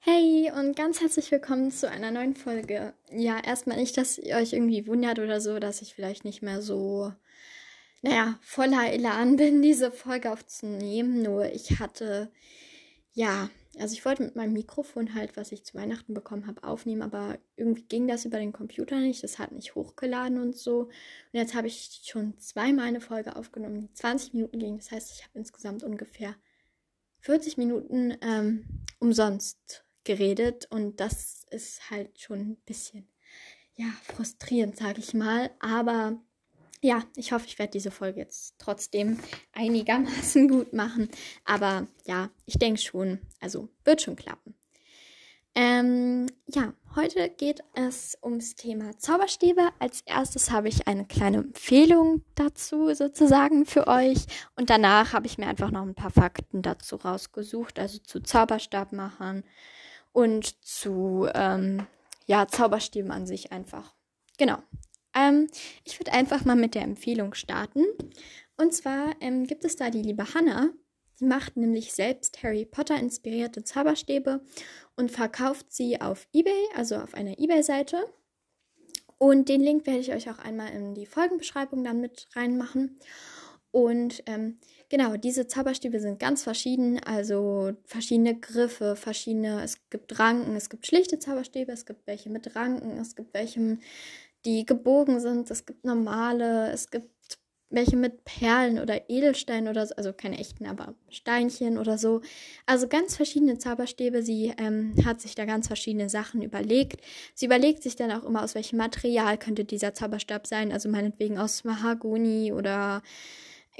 Hey und ganz herzlich willkommen zu einer neuen Folge. Ja, erstmal nicht, dass ihr euch irgendwie wundert oder so, dass ich vielleicht nicht mehr so, naja, voller Elan bin, diese Folge aufzunehmen. Nur ich hatte, ja, also ich wollte mit meinem Mikrofon halt, was ich zu Weihnachten bekommen habe, aufnehmen, aber irgendwie ging das über den Computer nicht. Das hat nicht hochgeladen und so. Und jetzt habe ich schon zweimal eine Folge aufgenommen, die 20 Minuten ging. Das heißt, ich habe insgesamt ungefähr 40 Minuten ähm, umsonst geredet und das ist halt schon ein bisschen, ja, frustrierend, sage ich mal. Aber ja, ich hoffe, ich werde diese Folge jetzt trotzdem einigermaßen gut machen. Aber ja, ich denke schon, also wird schon klappen. Ähm, ja, heute geht es ums Thema Zauberstäbe. Als erstes habe ich eine kleine Empfehlung dazu sozusagen für euch. Und danach habe ich mir einfach noch ein paar Fakten dazu rausgesucht, also zu Zauberstabmachern und zu ähm, ja, Zauberstäben an sich einfach. Genau. Ähm, ich würde einfach mal mit der Empfehlung starten. Und zwar ähm, gibt es da die liebe Hannah. Die macht nämlich selbst Harry Potter inspirierte Zauberstäbe und verkauft sie auf eBay, also auf einer eBay-Seite. Und den Link werde ich euch auch einmal in die Folgenbeschreibung dann mit reinmachen. Und ähm, genau, diese Zauberstäbe sind ganz verschieden, also verschiedene Griffe, verschiedene, es gibt Ranken, es gibt schlichte Zauberstäbe, es gibt welche mit Ranken, es gibt welche, die gebogen sind, es gibt normale, es gibt welche mit Perlen oder Edelsteinen oder so, also keine echten, aber Steinchen oder so. Also ganz verschiedene Zauberstäbe. Sie ähm, hat sich da ganz verschiedene Sachen überlegt. Sie überlegt sich dann auch immer, aus welchem Material könnte dieser Zauberstab sein. Also meinetwegen aus Mahagoni oder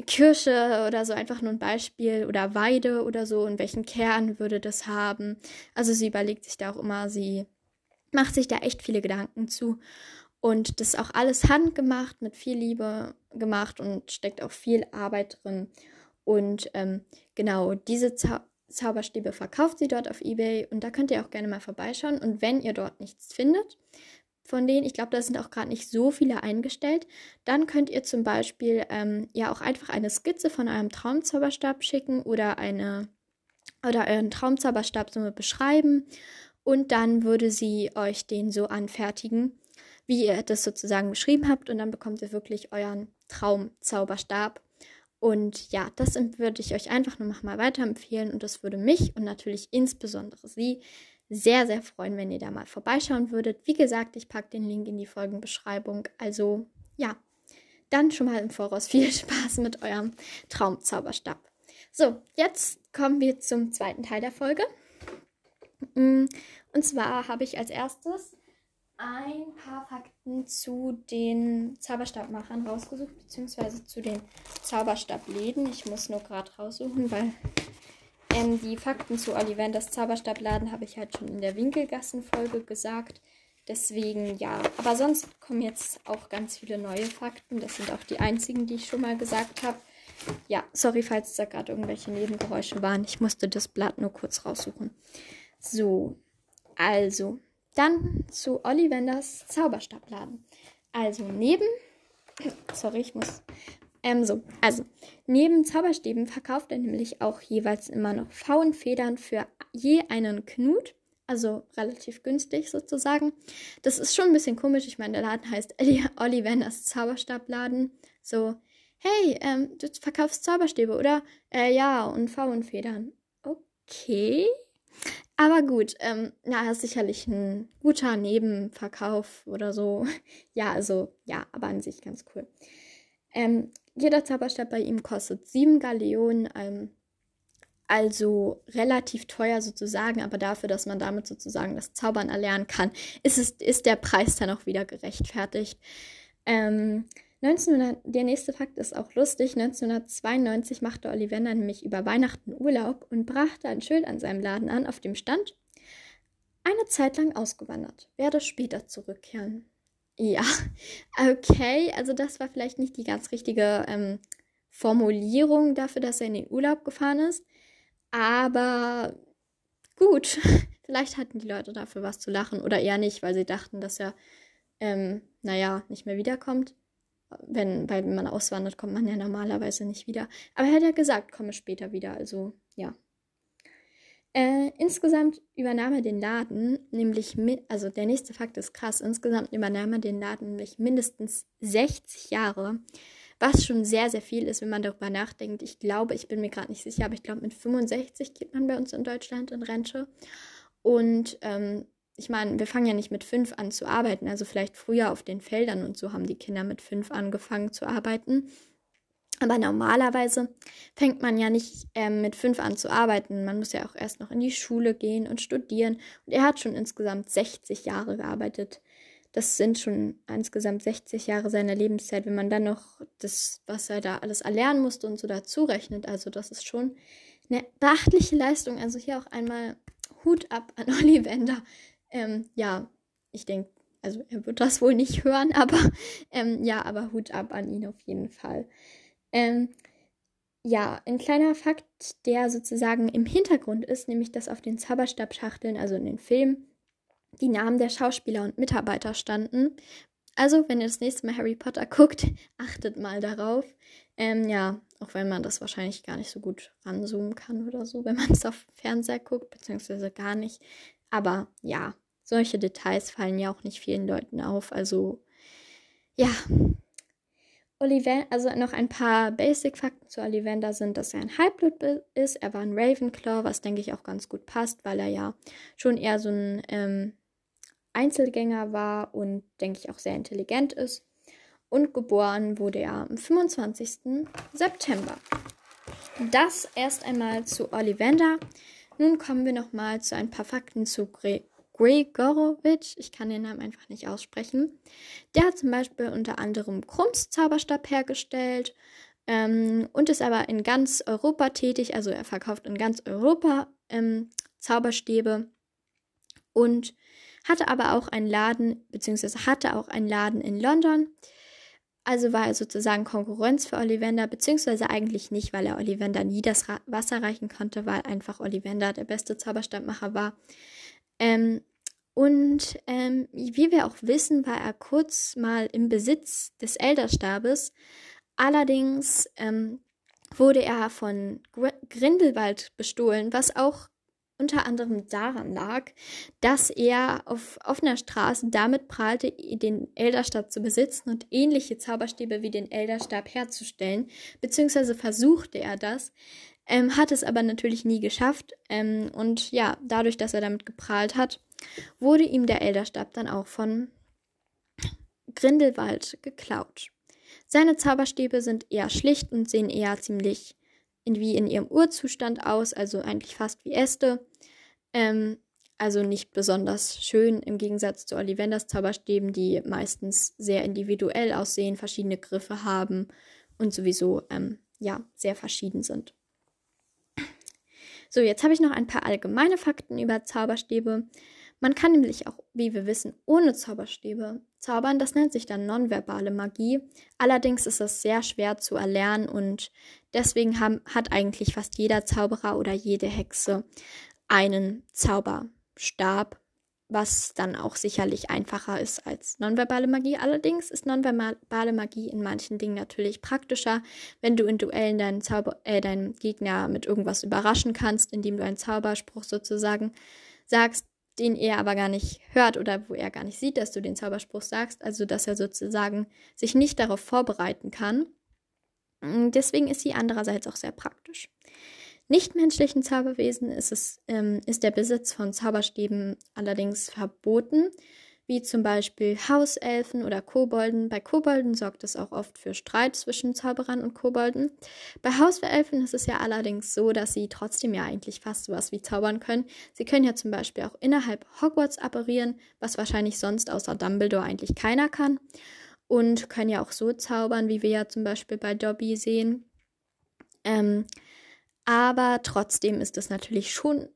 Kirsche oder so einfach nur ein Beispiel oder Weide oder so und welchen Kern würde das haben. Also sie überlegt sich da auch immer, sie macht sich da echt viele Gedanken zu und das ist auch alles handgemacht, mit viel Liebe gemacht und steckt auch viel Arbeit drin. Und ähm, genau, diese Zau Zauberstäbe verkauft sie dort auf eBay und da könnt ihr auch gerne mal vorbeischauen. Und wenn ihr dort nichts findet, von denen. Ich glaube, da sind auch gerade nicht so viele eingestellt. Dann könnt ihr zum Beispiel ähm, ja auch einfach eine Skizze von eurem Traumzauberstab schicken oder eine oder euren Traumzauberstab so beschreiben und dann würde sie euch den so anfertigen, wie ihr das sozusagen beschrieben habt und dann bekommt ihr wirklich euren Traumzauberstab. Und ja, das würde ich euch einfach nur noch mal weiterempfehlen und das würde mich und natürlich insbesondere sie sehr, sehr freuen, wenn ihr da mal vorbeischauen würdet. Wie gesagt, ich packe den Link in die Folgenbeschreibung. Also ja, dann schon mal im Voraus viel Spaß mit eurem Traumzauberstab. So, jetzt kommen wir zum zweiten Teil der Folge. Mm, und zwar habe ich als erstes ein paar Fakten zu den Zauberstabmachern rausgesucht, beziehungsweise zu den Zauberstabläden. Ich muss nur gerade raussuchen, weil ähm, die Fakten zu Ollivanders Zauberstabladen habe ich halt schon in der Winkelgassen-Folge gesagt. Deswegen ja. Aber sonst kommen jetzt auch ganz viele neue Fakten. Das sind auch die einzigen, die ich schon mal gesagt habe. Ja, sorry, falls da gerade irgendwelche Nebengeräusche waren. Ich musste das Blatt nur kurz raussuchen. So, also, dann zu Ollivanders Zauberstabladen. Also neben, sorry, ich muss ähm, so, also, neben Zauberstäben verkauft er nämlich auch jeweils immer noch Pfauenfedern für je einen Knut. Also relativ günstig sozusagen. Das ist schon ein bisschen komisch. Ich meine, der Laden heißt Ollivanders Zauberstabladen. So, hey, ähm, du verkaufst Zauberstäbe, oder? Äh, ja, und Pfauenfedern. Okay. Aber gut, ähm, na, ist sicherlich ein guter Nebenverkauf oder so. ja, also, ja, aber an sich ganz cool. Ähm, jeder Zauberstab bei ihm kostet 7 Galeonen, ähm, also relativ teuer sozusagen, aber dafür, dass man damit sozusagen das Zaubern erlernen kann, ist, es, ist der Preis dann auch wieder gerechtfertigt. Ähm, 1900, der nächste Fakt ist auch lustig. 1992 machte Ollivander nämlich über Weihnachten Urlaub und brachte ein Schild an seinem Laden an, auf dem stand, eine Zeit lang ausgewandert, werde später zurückkehren. Ja, okay. Also das war vielleicht nicht die ganz richtige ähm, Formulierung dafür, dass er in den Urlaub gefahren ist. Aber gut, vielleicht hatten die Leute dafür was zu lachen oder eher nicht, weil sie dachten, dass er, ähm, naja, nicht mehr wiederkommt. Wenn, weil wenn man auswandert, kommt man ja normalerweise nicht wieder. Aber er hat ja gesagt, komme später wieder. Also ja. Äh, insgesamt übernahm er den Laden, nämlich, also der nächste Fakt ist krass, insgesamt übernahm er den Laden nämlich mindestens 60 Jahre, was schon sehr, sehr viel ist, wenn man darüber nachdenkt. Ich glaube, ich bin mir gerade nicht sicher, aber ich glaube, mit 65 geht man bei uns in Deutschland in Rente. Und ähm, ich meine, wir fangen ja nicht mit fünf an zu arbeiten, also vielleicht früher auf den Feldern und so haben die Kinder mit fünf angefangen zu arbeiten. Aber normalerweise fängt man ja nicht ähm, mit fünf an zu arbeiten. Man muss ja auch erst noch in die Schule gehen und studieren. Und er hat schon insgesamt 60 Jahre gearbeitet. Das sind schon insgesamt 60 Jahre seiner Lebenszeit, wenn man dann noch das, was er da alles erlernen musste und so dazu rechnet. Also das ist schon eine beachtliche Leistung. Also hier auch einmal Hut ab an Ollivander. Ähm, ja, ich denke, also er wird das wohl nicht hören, aber ähm, ja, aber Hut ab an ihn auf jeden Fall. Ähm, ja, ein kleiner Fakt, der sozusagen im Hintergrund ist, nämlich dass auf den Zauberstabschachteln, also in den Filmen, die Namen der Schauspieler und Mitarbeiter standen. Also, wenn ihr das nächste Mal Harry Potter guckt, achtet mal darauf. Ähm, ja, auch wenn man das wahrscheinlich gar nicht so gut ranzoomen kann oder so, wenn man es auf Fernseher guckt, beziehungsweise gar nicht. Aber ja, solche Details fallen ja auch nicht vielen Leuten auf. Also, ja, Ollivander, also noch ein paar Basic-Fakten zu Ollivander sind, dass er ein Halbblut ist. Er war ein Ravenclaw, was denke ich auch ganz gut passt, weil er ja schon eher so ein ähm, Einzelgänger war und denke ich auch sehr intelligent ist. Und geboren wurde er am 25. September. Das erst einmal zu Ollivander. Nun kommen wir nochmal zu ein paar Fakten zu Gre Gregorowitsch, ich kann den Namen einfach nicht aussprechen. Der hat zum Beispiel unter anderem Krumms Zauberstab hergestellt ähm, und ist aber in ganz Europa tätig. Also er verkauft in ganz Europa ähm, Zauberstäbe und hatte aber auch einen Laden, beziehungsweise hatte auch einen Laden in London. Also war er sozusagen Konkurrenz für Ollivander, beziehungsweise eigentlich nicht, weil er Ollivander nie das Wasser reichen konnte, weil einfach Ollivander der beste Zauberstabmacher war. Ähm, und ähm, wie wir auch wissen, war er kurz mal im Besitz des Elderstabes. Allerdings ähm, wurde er von Grindelwald bestohlen, was auch unter anderem daran lag, dass er auf offener Straße damit prahlte, den Elderstab zu besitzen und ähnliche Zauberstäbe wie den Elderstab herzustellen, beziehungsweise versuchte er das, ähm, hat es aber natürlich nie geschafft. Ähm, und ja, dadurch, dass er damit geprahlt hat, wurde ihm der Elderstab dann auch von Grindelwald geklaut. Seine Zauberstäbe sind eher schlicht und sehen eher ziemlich in, wie in ihrem Urzustand aus, also eigentlich fast wie Äste. Ähm, also nicht besonders schön im Gegensatz zu Ollivanders Zauberstäben, die meistens sehr individuell aussehen, verschiedene Griffe haben und sowieso ähm, ja sehr verschieden sind. So, jetzt habe ich noch ein paar allgemeine Fakten über Zauberstäbe. Man kann nämlich auch, wie wir wissen, ohne Zauberstäbe zaubern. Das nennt sich dann nonverbale Magie. Allerdings ist es sehr schwer zu erlernen und deswegen haben, hat eigentlich fast jeder Zauberer oder jede Hexe einen Zauberstab was dann auch sicherlich einfacher ist als nonverbale Magie. Allerdings ist nonverbale Magie in manchen Dingen natürlich praktischer, wenn du in Duellen deinen, Zauber äh, deinen Gegner mit irgendwas überraschen kannst, indem du einen Zauberspruch sozusagen sagst, den er aber gar nicht hört oder wo er gar nicht sieht, dass du den Zauberspruch sagst, also dass er sozusagen sich nicht darauf vorbereiten kann. Deswegen ist sie andererseits auch sehr praktisch nichtmenschlichen Zauberwesen ist, es, ähm, ist der Besitz von Zauberstäben allerdings verboten, wie zum Beispiel Hauselfen oder Kobolden. Bei Kobolden sorgt es auch oft für Streit zwischen Zauberern und Kobolden. Bei Hauselfen ist es ja allerdings so, dass sie trotzdem ja eigentlich fast sowas wie zaubern können. Sie können ja zum Beispiel auch innerhalb Hogwarts apparieren, was wahrscheinlich sonst außer Dumbledore eigentlich keiner kann. Und können ja auch so zaubern, wie wir ja zum Beispiel bei Dobby sehen. Ähm, aber trotzdem ist es natürlich schon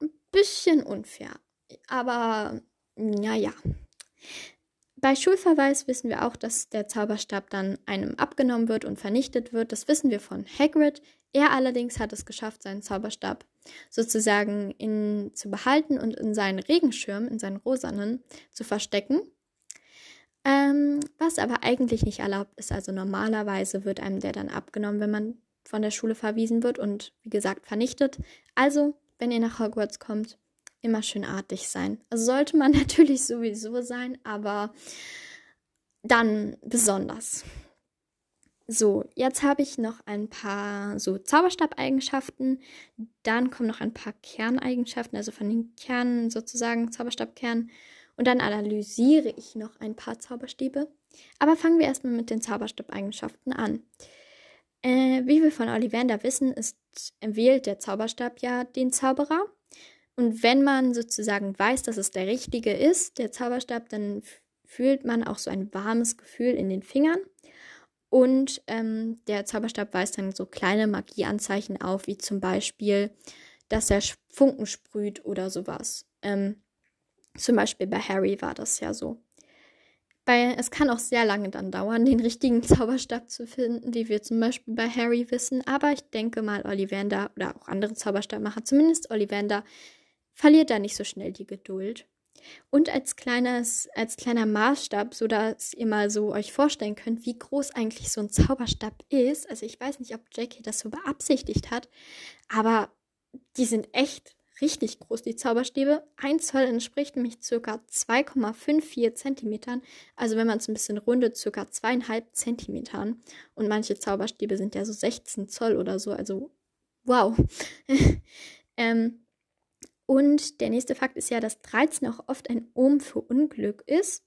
ein bisschen unfair. Aber naja. Bei Schulverweis wissen wir auch, dass der Zauberstab dann einem abgenommen wird und vernichtet wird. Das wissen wir von Hagrid. Er allerdings hat es geschafft, seinen Zauberstab sozusagen in, zu behalten und in seinen Regenschirm, in seinen rosanen, zu verstecken. Ähm, was aber eigentlich nicht erlaubt ist. Also normalerweise wird einem der dann abgenommen, wenn man von der Schule verwiesen wird und wie gesagt vernichtet. Also wenn ihr nach Hogwarts kommt, immer schön artig sein. Also sollte man natürlich sowieso sein, aber dann besonders. So, jetzt habe ich noch ein paar so Zauberstab-Eigenschaften. Dann kommen noch ein paar Kerneigenschaften, also von den Kernen sozusagen, Zauberstabkernen. Und dann analysiere ich noch ein paar Zauberstäbe. Aber fangen wir erstmal mit den Zauberstab-Eigenschaften an. Äh, wie wir von Ollivander wissen, ist, wählt der Zauberstab ja den Zauberer. Und wenn man sozusagen weiß, dass es der richtige ist, der Zauberstab, dann fühlt man auch so ein warmes Gefühl in den Fingern. Und ähm, der Zauberstab weist dann so kleine Magieanzeichen auf, wie zum Beispiel, dass er Funken sprüht oder sowas. Ähm, zum Beispiel bei Harry war das ja so. Bei, es kann auch sehr lange dann dauern, den richtigen Zauberstab zu finden, wie wir zum Beispiel bei Harry wissen. Aber ich denke mal, Ollivander oder auch andere Zauberstabmacher, zumindest Ollivander, verliert da nicht so schnell die Geduld. Und als, kleines, als kleiner Maßstab, so dass ihr mal so euch vorstellen könnt, wie groß eigentlich so ein Zauberstab ist. Also ich weiß nicht, ob Jackie das so beabsichtigt hat, aber die sind echt richtig groß, die Zauberstäbe. Ein Zoll entspricht nämlich ca. 2,54 Zentimetern. Also wenn man es ein bisschen rundet, ca. 2,5 Zentimetern. Und manche Zauberstäbe sind ja so 16 Zoll oder so. Also wow. ähm, und der nächste Fakt ist ja, dass 13 auch oft ein Ohm für Unglück ist.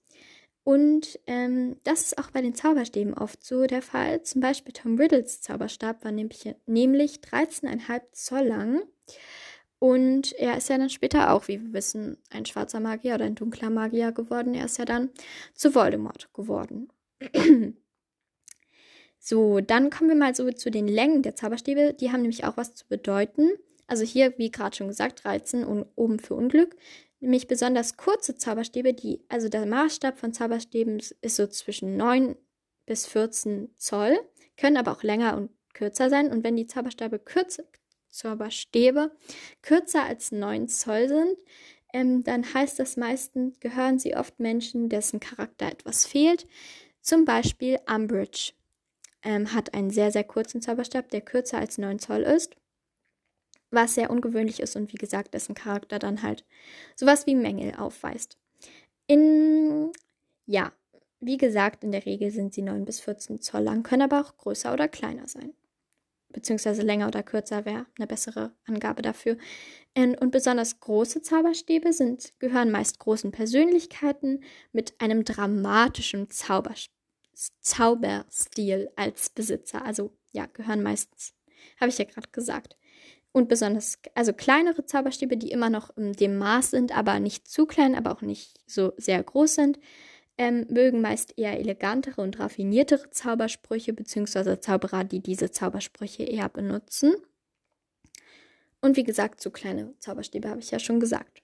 Und ähm, das ist auch bei den Zauberstäben oft so der Fall. Zum Beispiel Tom Riddles Zauberstab war nämlich, nämlich 13,5 Zoll lang. Und er ist ja dann später auch, wie wir wissen, ein schwarzer Magier oder ein dunkler Magier geworden. Er ist ja dann zu Voldemort geworden. so, dann kommen wir mal so zu den Längen der Zauberstäbe. Die haben nämlich auch was zu bedeuten. Also hier, wie gerade schon gesagt, 13 und oben für Unglück. Nämlich besonders kurze Zauberstäbe, die, also der Maßstab von Zauberstäben ist so zwischen 9 bis 14 Zoll, können aber auch länger und kürzer sein. Und wenn die Zauberstäbe kürzer, Zauberstäbe kürzer als 9 Zoll sind, ähm, dann heißt das meistens, gehören sie oft Menschen, dessen Charakter etwas fehlt. Zum Beispiel Umbridge ähm, hat einen sehr, sehr kurzen Zauberstab, der kürzer als 9 Zoll ist was sehr ungewöhnlich ist und wie gesagt, dessen Charakter dann halt sowas wie Mängel aufweist. In, ja, wie gesagt, in der Regel sind sie 9 bis 14 Zoll lang, können aber auch größer oder kleiner sein. Beziehungsweise länger oder kürzer wäre eine bessere Angabe dafür. Und besonders große Zauberstäbe sind, gehören meist großen Persönlichkeiten mit einem dramatischen Zauber, Zauberstil als Besitzer. Also ja, gehören meistens, habe ich ja gerade gesagt. Und besonders, also kleinere Zauberstäbe, die immer noch in dem Maß sind, aber nicht zu klein, aber auch nicht so sehr groß sind, ähm, mögen meist eher elegantere und raffiniertere Zaubersprüche, beziehungsweise Zauberer, die diese Zaubersprüche eher benutzen. Und wie gesagt, zu kleine Zauberstäbe habe ich ja schon gesagt.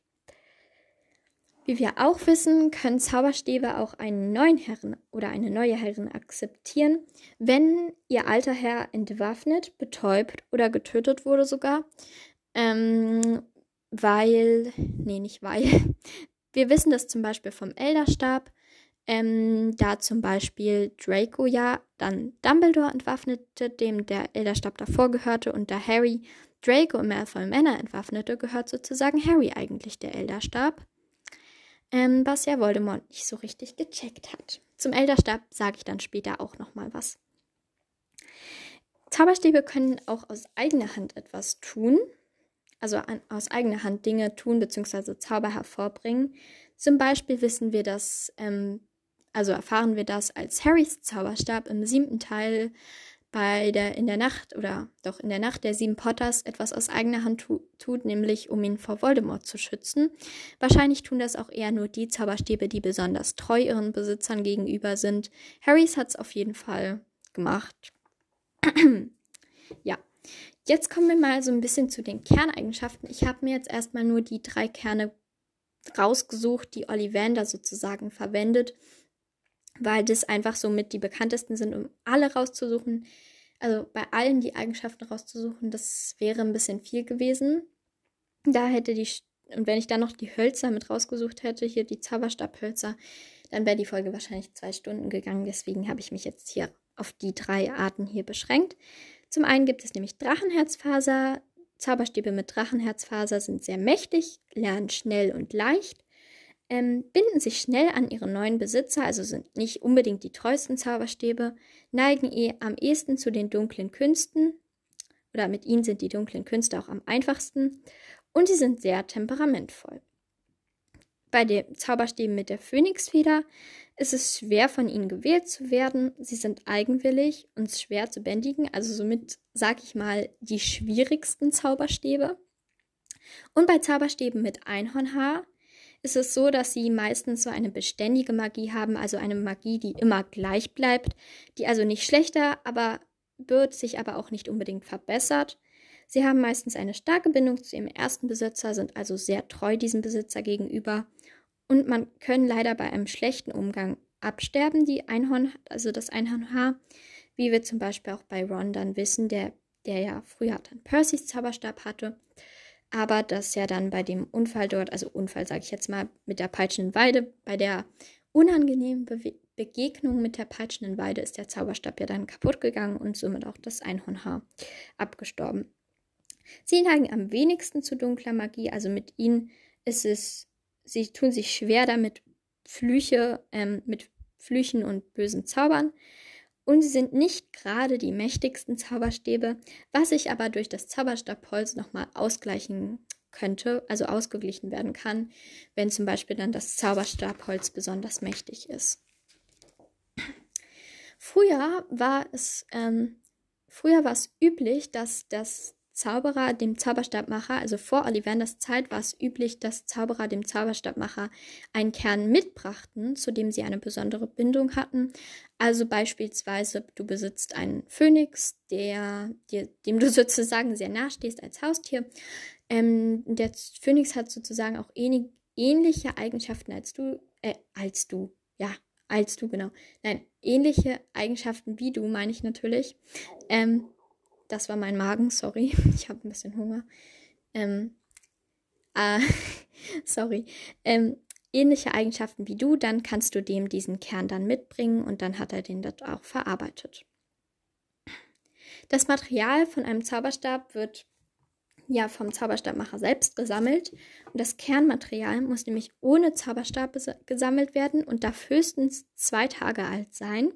Wie wir auch wissen, können Zauberstäbe auch einen neuen Herren oder eine neue Herrin akzeptieren, wenn ihr alter Herr entwaffnet, betäubt oder getötet wurde sogar. Ähm, weil, nee, nicht weil. Wir wissen das zum Beispiel vom Elderstab, ähm, da zum Beispiel Draco ja dann Dumbledore entwaffnete, dem der Elderstab davor gehörte, und da Harry Draco im Malfoy Manor entwaffnete, gehört sozusagen Harry eigentlich der Elderstab ähm, was ja Voldemort nicht so richtig gecheckt hat. Zum Elderstab sage ich dann später auch nochmal was. Zauberstäbe können auch aus eigener Hand etwas tun, also an, aus eigener Hand Dinge tun bzw. Zauber hervorbringen. Zum Beispiel wissen wir das, ähm, also erfahren wir das, als Harrys Zauberstab im siebten Teil bei der in der Nacht oder doch in der Nacht der sieben Potters etwas aus eigener Hand tu tut, nämlich um ihn vor Voldemort zu schützen. Wahrscheinlich tun das auch eher nur die Zauberstäbe, die besonders treu ihren Besitzern gegenüber sind. Harrys hat es auf jeden Fall gemacht. ja. Jetzt kommen wir mal so ein bisschen zu den Kerneigenschaften. Ich habe mir jetzt erstmal nur die drei Kerne rausgesucht, die Ollivander sozusagen verwendet weil das einfach so mit die bekanntesten sind, um alle rauszusuchen. Also bei allen die Eigenschaften rauszusuchen, das wäre ein bisschen viel gewesen. Da hätte die, und wenn ich dann noch die Hölzer mit rausgesucht hätte, hier die Zauberstabhölzer, dann wäre die Folge wahrscheinlich zwei Stunden gegangen. Deswegen habe ich mich jetzt hier auf die drei Arten hier beschränkt. Zum einen gibt es nämlich Drachenherzfaser, Zauberstäbe mit Drachenherzfaser sind sehr mächtig, lernen schnell und leicht, ähm, binden sich schnell an ihre neuen Besitzer, also sind nicht unbedingt die treuesten Zauberstäbe, neigen eh am ehesten zu den dunklen Künsten, oder mit ihnen sind die dunklen Künste auch am einfachsten, und sie sind sehr temperamentvoll. Bei den Zauberstäben mit der Phönixfeder ist es schwer von ihnen gewählt zu werden. Sie sind eigenwillig und schwer zu bändigen, also somit sage ich mal die schwierigsten Zauberstäbe. Und bei Zauberstäben mit Einhornhaar ist es so, dass sie meistens so eine beständige Magie haben, also eine Magie, die immer gleich bleibt, die also nicht schlechter, aber wird sich aber auch nicht unbedingt verbessert. Sie haben meistens eine starke Bindung zu ihrem ersten Besitzer, sind also sehr treu diesem Besitzer gegenüber und man können leider bei einem schlechten Umgang absterben, die Einhorn, also das Einhornhaar, wie wir zum Beispiel auch bei Ron dann wissen, der, der ja früher dann Percys Zauberstab hatte aber dass ja dann bei dem Unfall dort, also Unfall sage ich jetzt mal mit der peitschenden Weide, bei der unangenehmen Be Begegnung mit der peitschenden Weide ist der Zauberstab ja dann kaputt gegangen und somit auch das Einhornhaar abgestorben. Sie neigen am wenigsten zu dunkler Magie, also mit ihnen ist es, sie tun sich schwer damit, Flüche, ähm, mit Flüchen und bösen Zaubern und sie sind nicht gerade die mächtigsten Zauberstäbe, was sich aber durch das Zauberstabholz nochmal ausgleichen könnte, also ausgeglichen werden kann, wenn zum Beispiel dann das Zauberstabholz besonders mächtig ist. Früher war es, ähm, früher war es üblich, dass das Zauberer dem Zauberstabmacher, also vor Ollivanders Zeit war es üblich, dass Zauberer dem Zauberstabmacher einen Kern mitbrachten, zu dem sie eine besondere Bindung hatten. Also beispielsweise, du besitzt einen Phönix, der, dir, dem du sozusagen sehr nahe stehst als Haustier. Ähm, der Phönix hat sozusagen auch ähnlich, ähnliche Eigenschaften als du, äh, als du, ja, als du, genau. Nein, ähnliche Eigenschaften wie du, meine ich natürlich. Ähm, das war mein Magen, sorry. Ich habe ein bisschen Hunger. Ähm, äh, sorry. Ähm, ähnliche Eigenschaften wie du, dann kannst du dem diesen Kern dann mitbringen und dann hat er den dort auch verarbeitet. Das Material von einem Zauberstab wird ja vom Zauberstabmacher selbst gesammelt und das Kernmaterial muss nämlich ohne Zauberstab gesammelt werden und darf höchstens zwei Tage alt sein,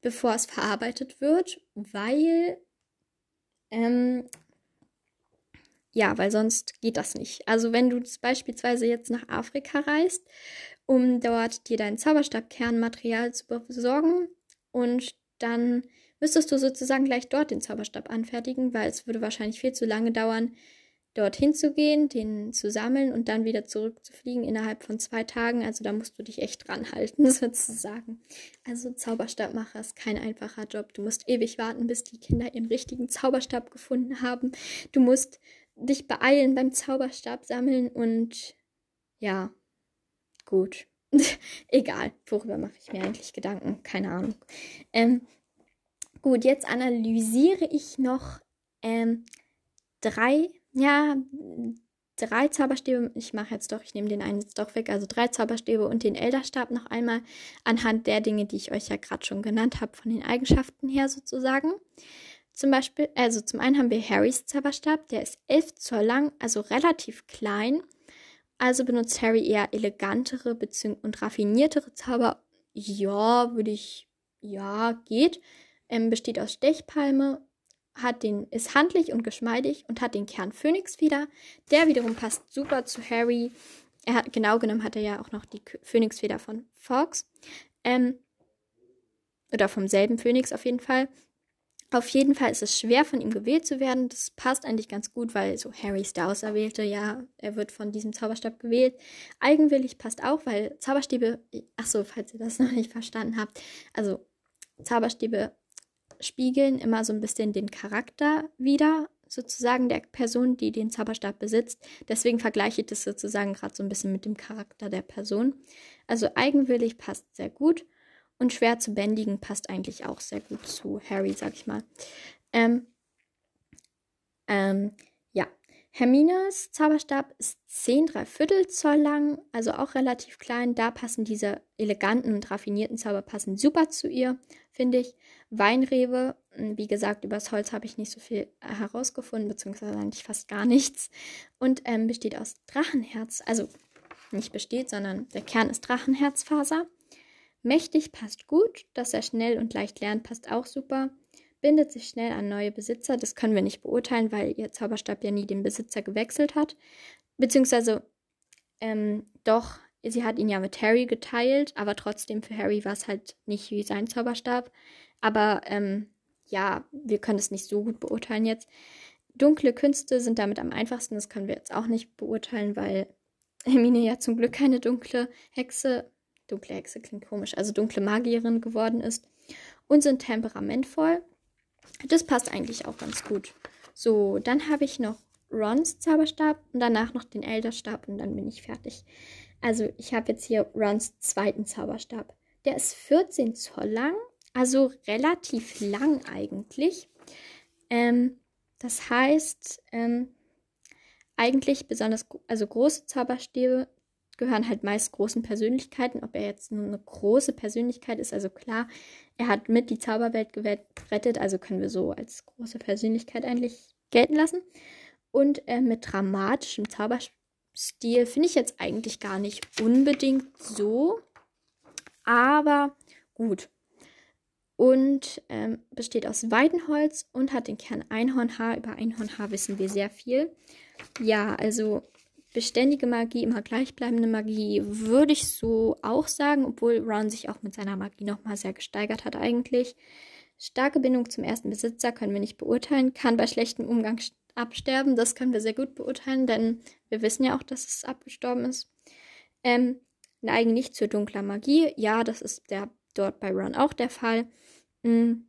bevor es verarbeitet wird, weil ähm, ja, weil sonst geht das nicht. Also wenn du beispielsweise jetzt nach Afrika reist, um dort dir dein Zauberstabkernmaterial zu besorgen und dann müsstest du sozusagen gleich dort den Zauberstab anfertigen, weil es würde wahrscheinlich viel zu lange dauern, dorthin zu gehen, den zu sammeln und dann wieder zurückzufliegen innerhalb von zwei Tagen. Also da musst du dich echt dran halten, sozusagen. Also Zauberstabmacher ist kein einfacher Job. Du musst ewig warten, bis die Kinder ihren richtigen Zauberstab gefunden haben. Du musst dich beeilen beim Zauberstab sammeln und ja, gut. Egal, worüber mache ich mir eigentlich Gedanken? Keine Ahnung. Ähm, gut, jetzt analysiere ich noch ähm, drei ja, drei Zauberstäbe. Ich mache jetzt doch, ich nehme den einen jetzt doch weg. Also drei Zauberstäbe und den Elderstab noch einmal anhand der Dinge, die ich euch ja gerade schon genannt habe, von den Eigenschaften her sozusagen. Zum Beispiel, also zum einen haben wir Harrys Zauberstab, der ist 11 Zoll lang, also relativ klein. Also benutzt Harry eher elegantere und raffiniertere Zauber. Ja, würde ich, ja, geht. Ähm, besteht aus Stechpalme hat den, ist handlich und geschmeidig und hat den Kern Phönix wieder. Der wiederum passt super zu Harry. Er hat, genau genommen hat er ja auch noch die Phönixfeder von Fox. Ähm, oder vom selben Phönix auf jeden Fall. Auf jeden Fall ist es schwer, von ihm gewählt zu werden. Das passt eigentlich ganz gut, weil so Harry ist der Auserwählte, ja, er wird von diesem Zauberstab gewählt. Eigenwillig passt auch, weil Zauberstäbe, ach so, falls ihr das noch nicht verstanden habt, also Zauberstäbe spiegeln immer so ein bisschen den Charakter wieder, sozusagen der Person, die den Zauberstab besitzt. Deswegen vergleiche ich das sozusagen gerade so ein bisschen mit dem Charakter der Person. Also eigenwillig passt sehr gut und schwer zu bändigen passt eigentlich auch sehr gut zu Harry, sag ich mal. Ähm, ähm, Hermines Zauberstab ist 10 Viertel Zoll lang, also auch relativ klein. Da passen diese eleganten und raffinierten Zauber passen super zu ihr. finde ich. Weinrewe, hm, wie gesagt, übers Holz habe ich nicht so viel herausgefunden, beziehungsweise eigentlich fast gar nichts. Und ähm, besteht aus Drachenherz, also nicht besteht, sondern der Kern ist Drachenherzfaser. Mächtig passt gut, dass er schnell und leicht lernt, passt auch super. Bindet sich schnell an neue Besitzer, das können wir nicht beurteilen, weil ihr Zauberstab ja nie den Besitzer gewechselt hat. Beziehungsweise, ähm, doch, sie hat ihn ja mit Harry geteilt, aber trotzdem für Harry war es halt nicht wie sein Zauberstab. Aber ähm, ja, wir können es nicht so gut beurteilen jetzt. Dunkle Künste sind damit am einfachsten, das können wir jetzt auch nicht beurteilen, weil Hermine ja zum Glück keine dunkle Hexe, dunkle Hexe klingt komisch, also dunkle Magierin geworden ist und sind temperamentvoll. Das passt eigentlich auch ganz gut. So, dann habe ich noch Rons Zauberstab und danach noch den Elderstab und dann bin ich fertig. Also, ich habe jetzt hier Rons zweiten Zauberstab. Der ist 14 Zoll lang, also relativ lang eigentlich. Ähm, das heißt, ähm, eigentlich besonders, also große Zauberstäbe gehören halt meist großen Persönlichkeiten. Ob er jetzt nur eine große Persönlichkeit ist, also klar, er hat mit die Zauberwelt gerettet, also können wir so als große Persönlichkeit eigentlich gelten lassen. Und äh, mit dramatischem Zauberstil finde ich jetzt eigentlich gar nicht unbedingt so. Aber gut. Und ähm, besteht aus Weidenholz und hat den Kern Einhornhaar. Über Einhornhaar wissen wir sehr viel. Ja, also beständige Magie, immer gleichbleibende Magie, würde ich so auch sagen, obwohl Ron sich auch mit seiner Magie nochmal sehr gesteigert hat eigentlich. Starke Bindung zum ersten Besitzer können wir nicht beurteilen, kann bei schlechtem Umgang absterben, das können wir sehr gut beurteilen, denn wir wissen ja auch, dass es abgestorben ist. Ähm, neigen nicht zur dunkler Magie, ja, das ist der, dort bei Ron auch der Fall. Mm,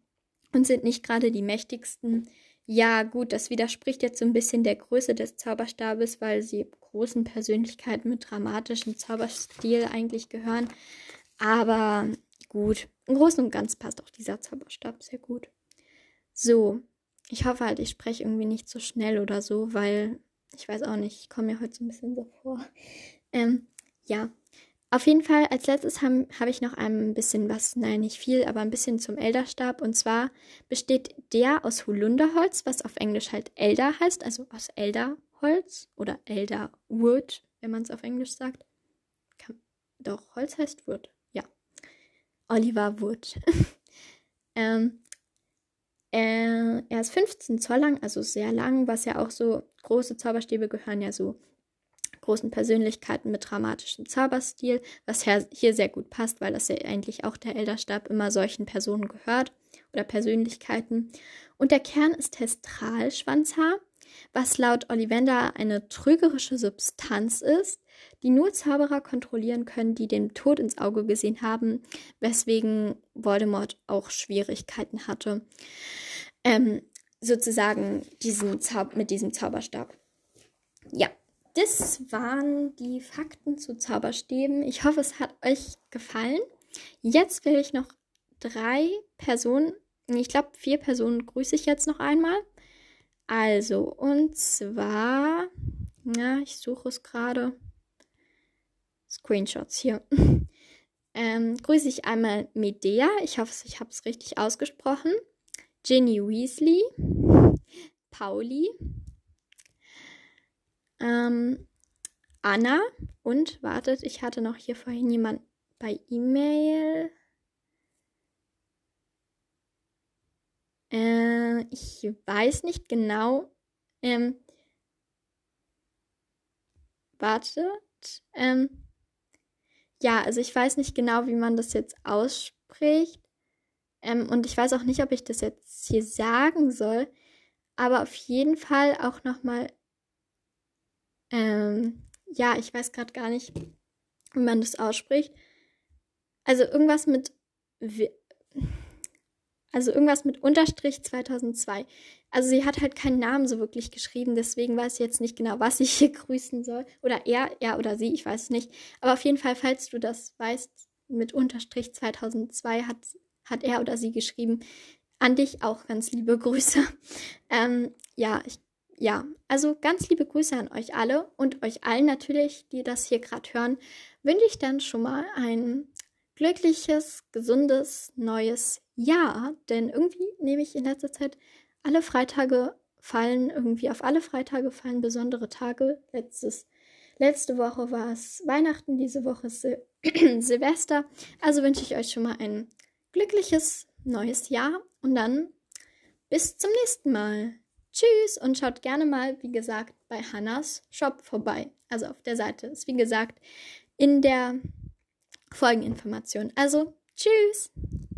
und sind nicht gerade die mächtigsten. Ja, gut, das widerspricht jetzt so ein bisschen der Größe des Zauberstabes, weil sie großen Persönlichkeiten mit dramatischem Zauberstil eigentlich gehören. Aber gut, im Großen und Ganzen passt auch dieser Zauberstab sehr gut. So, ich hoffe halt, ich spreche irgendwie nicht so schnell oder so, weil ich weiß auch nicht, ich komme mir heute so ein bisschen so vor. Ähm, ja, auf jeden Fall, als letztes habe hab ich noch ein bisschen was, nein, nicht viel, aber ein bisschen zum Elderstab. Und zwar besteht der aus Holunderholz, was auf Englisch halt Elder heißt, also aus Elderholz oder Elderwood, wenn man es auf Englisch sagt. Kann, doch, Holz heißt Wood, ja. Oliver Wood. ähm, äh, er ist 15 Zoll lang, also sehr lang, was ja auch so große Zauberstäbe gehören ja so großen Persönlichkeiten mit dramatischem Zauberstil, was hier sehr gut passt, weil das ja eigentlich auch der Elderstab immer solchen Personen gehört oder Persönlichkeiten. Und der Kern ist Testralschwanzhaar, was laut Ollivander eine trügerische Substanz ist, die nur Zauberer kontrollieren können, die den Tod ins Auge gesehen haben, weswegen Voldemort auch Schwierigkeiten hatte, ähm, sozusagen diesen mit diesem Zauberstab. Ja, das waren die Fakten zu Zauberstäben. Ich hoffe, es hat euch gefallen. Jetzt will ich noch drei Personen, ich glaube vier Personen grüße ich jetzt noch einmal. Also, und zwar, ja, ich suche es gerade. Screenshots hier. ähm, grüße ich einmal Medea. Ich hoffe, ich habe es richtig ausgesprochen. Ginny Weasley. Pauli. Ähm, Anna und wartet, ich hatte noch hier vorhin jemand bei E-Mail. Äh, ich weiß nicht genau. Ähm, wartet. Ähm, ja, also ich weiß nicht genau, wie man das jetzt ausspricht. Ähm, und ich weiß auch nicht, ob ich das jetzt hier sagen soll. Aber auf jeden Fall auch nochmal ähm, ja, ich weiß gerade gar nicht, wie man das ausspricht. Also irgendwas mit. Also irgendwas mit Unterstrich 2002. Also sie hat halt keinen Namen so wirklich geschrieben, deswegen weiß ich jetzt nicht genau, was ich hier grüßen soll. Oder er, er oder sie, ich weiß es nicht. Aber auf jeden Fall, falls du das weißt, mit Unterstrich 2002 hat, hat er oder sie geschrieben. An dich auch ganz liebe Grüße. Ähm, ja, ich ja, also ganz liebe Grüße an euch alle und euch allen natürlich, die das hier gerade hören, wünsche ich dann schon mal einen glückliches, gesundes, neues Jahr. Denn irgendwie nehme ich in letzter Zeit alle Freitage fallen, irgendwie auf alle Freitage fallen besondere Tage. Letztes, letzte Woche war es Weihnachten, diese Woche ist Sil Silvester. Also wünsche ich euch schon mal ein glückliches neues Jahr und dann bis zum nächsten Mal. Tschüss und schaut gerne mal, wie gesagt, bei Hannas Shop vorbei. Also auf der Seite ist, wie gesagt, in der Folgeninformation. Also, tschüss!